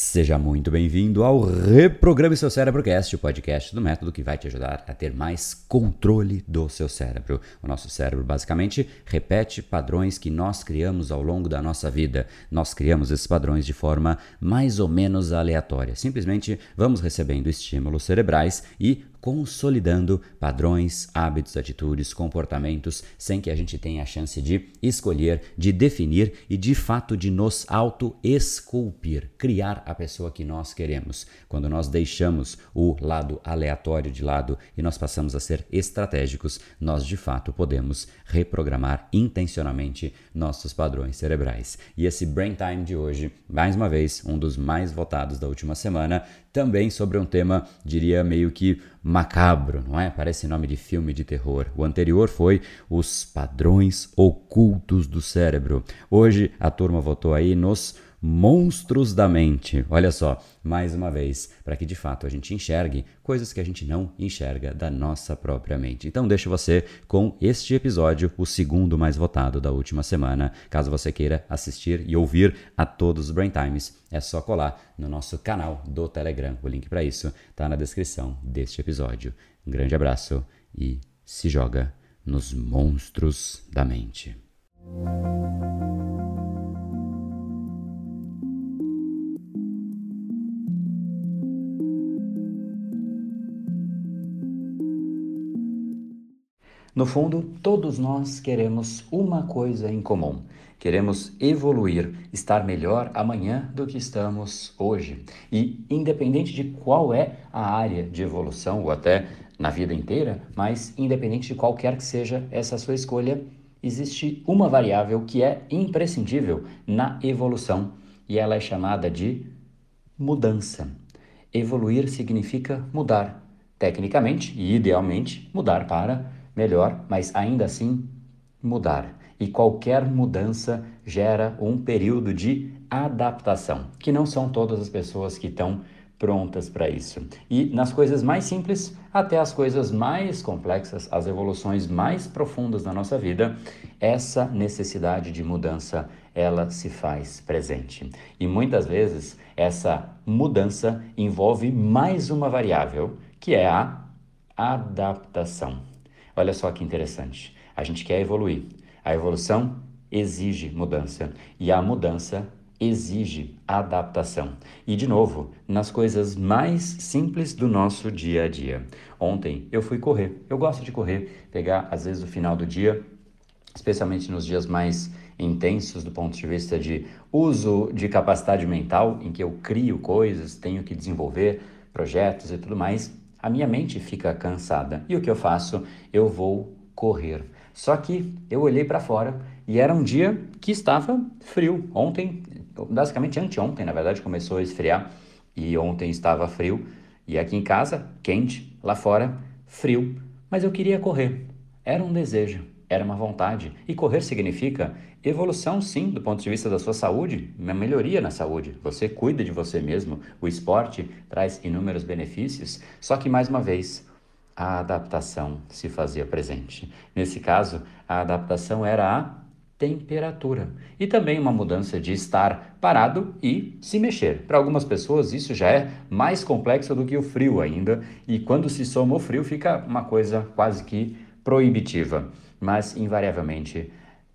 Seja muito bem-vindo ao Reprograme Seu Cérebro Cast, o podcast do método que vai te ajudar a ter mais controle do seu cérebro. O nosso cérebro basicamente repete padrões que nós criamos ao longo da nossa vida. Nós criamos esses padrões de forma mais ou menos aleatória. Simplesmente vamos recebendo estímulos cerebrais e consolidando padrões, hábitos, atitudes, comportamentos, sem que a gente tenha a chance de escolher, de definir e de fato de nos auto-esculpir, criar a pessoa que nós queremos. Quando nós deixamos o lado aleatório de lado e nós passamos a ser estratégicos, nós de fato podemos reprogramar intencionalmente nossos padrões cerebrais. E esse Brain Time de hoje, mais uma vez, um dos mais votados da última semana, também sobre um tema, diria, meio que macabro, não é? Parece nome de filme de terror. O anterior foi os padrões ocultos do cérebro. Hoje a turma votou aí nos monstros da mente. Olha só, mais uma vez, para que de fato a gente enxergue coisas que a gente não enxerga da nossa própria mente. Então deixo você com este episódio, o segundo mais votado da última semana. Caso você queira assistir e ouvir a todos os Brain Times, é só colar no nosso canal do Telegram. O link para isso está na descrição deste episódio. Um grande abraço e se joga nos monstros da mente. No fundo, todos nós queremos uma coisa em comum. Queremos evoluir, estar melhor amanhã do que estamos hoje. E independente de qual é a área de evolução, ou até na vida inteira, mas independente de qualquer que seja essa sua escolha, existe uma variável que é imprescindível na evolução e ela é chamada de mudança. Evoluir significa mudar, tecnicamente e idealmente, mudar para melhor, mas ainda assim mudar. E qualquer mudança gera um período de adaptação, que não são todas as pessoas que estão prontas para isso. E nas coisas mais simples até as coisas mais complexas, as evoluções mais profundas da nossa vida, essa necessidade de mudança ela se faz presente. E muitas vezes essa mudança envolve mais uma variável, que é a adaptação. Olha só que interessante. A gente quer evoluir. A evolução exige mudança e a mudança exige adaptação. E de novo, nas coisas mais simples do nosso dia a dia. Ontem eu fui correr. Eu gosto de correr, pegar às vezes o final do dia, especialmente nos dias mais intensos do ponto de vista de uso de capacidade mental, em que eu crio coisas, tenho que desenvolver projetos e tudo mais a minha mente fica cansada. E o que eu faço? Eu vou correr. Só que eu olhei para fora e era um dia que estava frio. Ontem, basicamente anteontem, na verdade, começou a esfriar e ontem estava frio. E aqui em casa, quente, lá fora, frio. Mas eu queria correr. Era um desejo, era uma vontade. E correr significa Evolução, sim, do ponto de vista da sua saúde, uma melhoria na saúde. Você cuida de você mesmo. O esporte traz inúmeros benefícios, só que, mais uma vez, a adaptação se fazia presente. Nesse caso, a adaptação era a temperatura e também uma mudança de estar parado e se mexer. Para algumas pessoas, isso já é mais complexo do que o frio ainda, e quando se soma o frio, fica uma coisa quase que proibitiva. Mas, invariavelmente,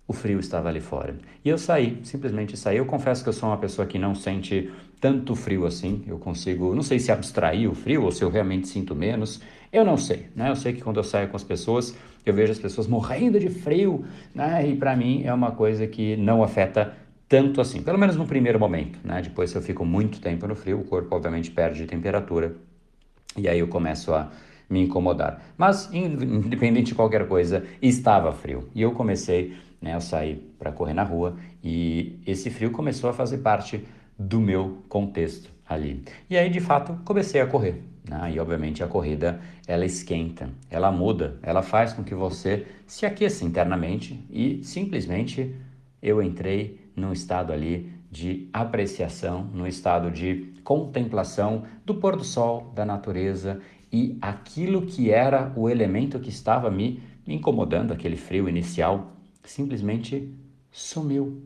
o frio estava ali fora. E eu saí, simplesmente saí. Eu confesso que eu sou uma pessoa que não sente tanto frio assim. Eu consigo, não sei se abstrair o frio ou se eu realmente sinto menos. Eu não sei, né? Eu sei que quando eu saio com as pessoas, eu vejo as pessoas morrendo de frio, né? E para mim é uma coisa que não afeta tanto assim, pelo menos no primeiro momento, né? Depois se eu fico muito tempo no frio, o corpo obviamente perde temperatura. E aí eu começo a me incomodar. Mas independente de qualquer coisa, estava frio. E eu comecei né? Eu saí para correr na rua e esse frio começou a fazer parte do meu contexto ali. E aí, de fato, comecei a correr. Né? E obviamente a corrida ela esquenta, ela muda, ela faz com que você se aqueça internamente e simplesmente eu entrei num estado ali de apreciação, num estado de contemplação do pôr do sol, da natureza e aquilo que era o elemento que estava me incomodando, aquele frio inicial, simplesmente sumiu.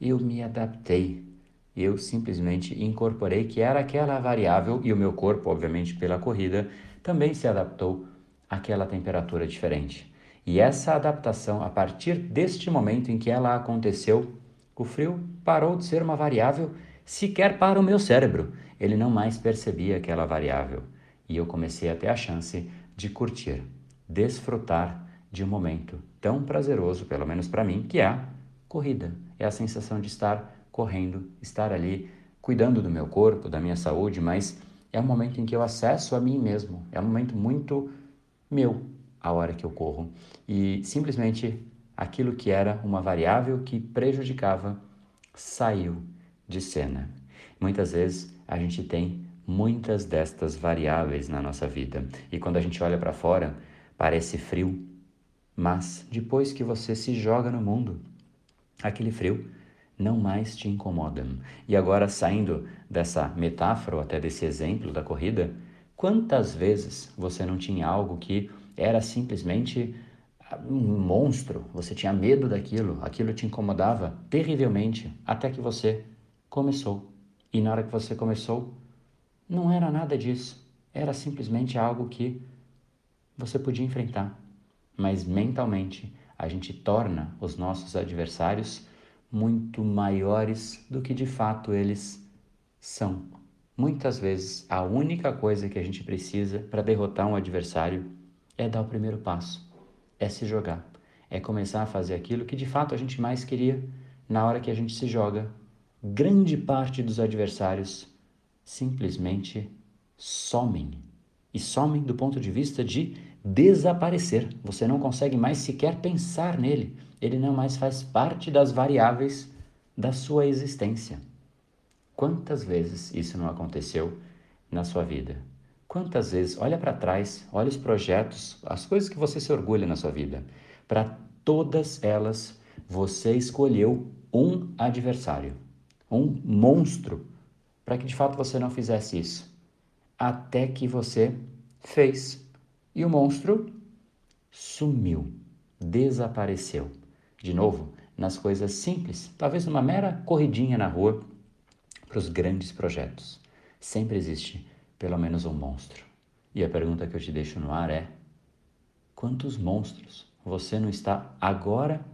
Eu me adaptei. eu simplesmente incorporei que era aquela variável e o meu corpo, obviamente pela corrida, também se adaptou àquela temperatura diferente. E essa adaptação, a partir deste momento em que ela aconteceu, o frio parou de ser uma variável sequer para o meu cérebro. Ele não mais percebia aquela variável. E eu comecei a ter a chance de curtir, desfrutar de um momento tão prazeroso, pelo menos para mim, que é a corrida. É a sensação de estar correndo, estar ali cuidando do meu corpo, da minha saúde, mas é um momento em que eu acesso a mim mesmo. É um momento muito meu a hora que eu corro. E simplesmente aquilo que era uma variável que prejudicava saiu de cena. Muitas vezes a gente tem muitas destas variáveis na nossa vida e quando a gente olha para fora parece frio, mas depois que você se joga no mundo, aquele frio não mais te incomoda. E agora, saindo dessa metáfora ou até desse exemplo da corrida, quantas vezes você não tinha algo que era simplesmente um monstro, você tinha medo daquilo, aquilo te incomodava terrivelmente até que você começou. E na hora que você começou, não era nada disso, era simplesmente algo que você podia enfrentar. Mas mentalmente, a gente torna os nossos adversários muito maiores do que de fato eles são. Muitas vezes, a única coisa que a gente precisa para derrotar um adversário é dar o primeiro passo é se jogar, é começar a fazer aquilo que de fato a gente mais queria na hora que a gente se joga. Grande parte dos adversários simplesmente somem. E somem do ponto de vista de desaparecer. Você não consegue mais sequer pensar nele. Ele não mais faz parte das variáveis da sua existência. Quantas vezes isso não aconteceu na sua vida? Quantas vezes, olha para trás, olha os projetos, as coisas que você se orgulha na sua vida. Para todas elas, você escolheu um adversário, um monstro, para que de fato você não fizesse isso. Até que você fez. E o monstro sumiu, desapareceu. De novo, nas coisas simples, talvez numa mera corridinha na rua, para os grandes projetos. Sempre existe pelo menos um monstro. E a pergunta que eu te deixo no ar é: quantos monstros você não está agora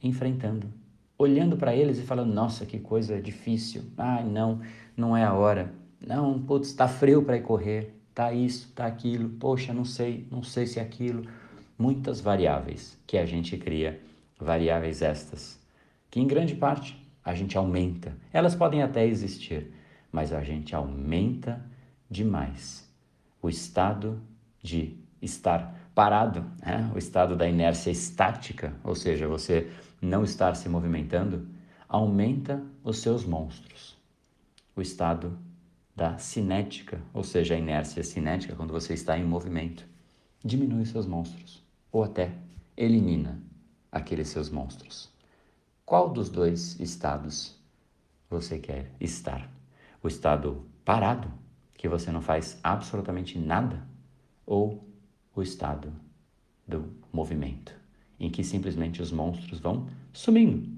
enfrentando? Olhando para eles e falando: nossa, que coisa difícil. Ai, não, não é a hora. Não, putz, está frio para ir correr. Tá isso, tá aquilo. Poxa, não sei, não sei se é aquilo. Muitas variáveis que a gente cria, variáveis estas, que em grande parte a gente aumenta. Elas podem até existir, mas a gente aumenta demais. O estado de estar parado, né? o estado da inércia estática, ou seja, você não estar se movimentando, aumenta os seus monstros. O estado da cinética, ou seja, a inércia cinética, quando você está em movimento, diminui seus monstros, ou até elimina aqueles seus monstros. Qual dos dois estados você quer estar? O estado parado, que você não faz absolutamente nada, ou o estado do movimento, em que simplesmente os monstros vão sumindo.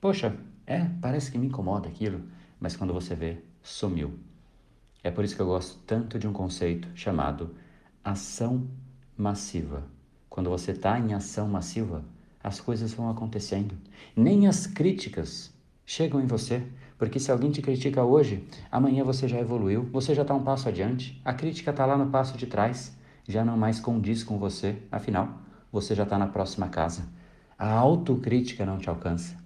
Poxa, é, parece que me incomoda aquilo, mas quando você vê, sumiu. É por isso que eu gosto tanto de um conceito chamado ação massiva. Quando você está em ação massiva, as coisas vão acontecendo. Nem as críticas chegam em você, porque se alguém te critica hoje, amanhã você já evoluiu, você já está um passo adiante, a crítica está lá no passo de trás, já não mais condiz com você, afinal, você já está na próxima casa. A autocrítica não te alcança,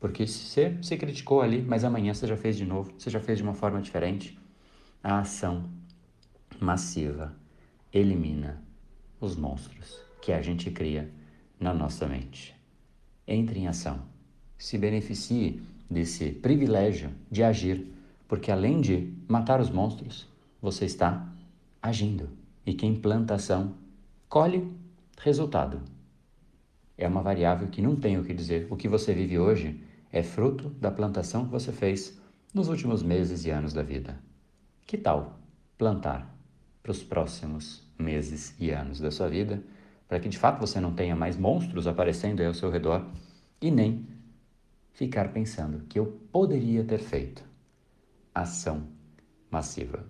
porque você se criticou ali, mas amanhã você já fez de novo, você já fez de uma forma diferente. A ação massiva elimina os monstros que a gente cria na nossa mente. Entre em ação, se beneficie desse privilégio de agir, porque além de matar os monstros, você está agindo. E quem planta ação colhe resultado. É uma variável que não tem o que dizer. O que você vive hoje é fruto da plantação que você fez nos últimos meses e anos da vida. Que tal plantar para os próximos meses e anos da sua vida, para que de fato você não tenha mais monstros aparecendo aí ao seu redor e nem ficar pensando que eu poderia ter feito. ação massiva.